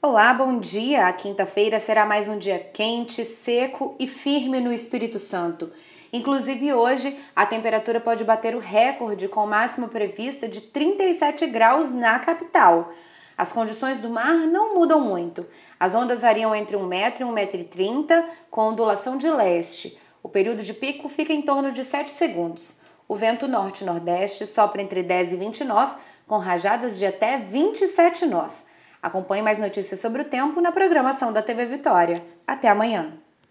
Olá, bom dia! A quinta-feira será mais um dia quente, seco e firme no Espírito Santo. Inclusive hoje, a temperatura pode bater o recorde com máxima prevista de 37 graus na capital. As condições do mar não mudam muito. As ondas variam entre 1 metro e 1 metro e 30, com ondulação de leste. O período de pico fica em torno de 7 segundos. O vento norte-nordeste sopra entre 10 e 20 nós, com rajadas de até 27 nós. Acompanhe mais notícias sobre o tempo na programação da TV Vitória. Até amanhã!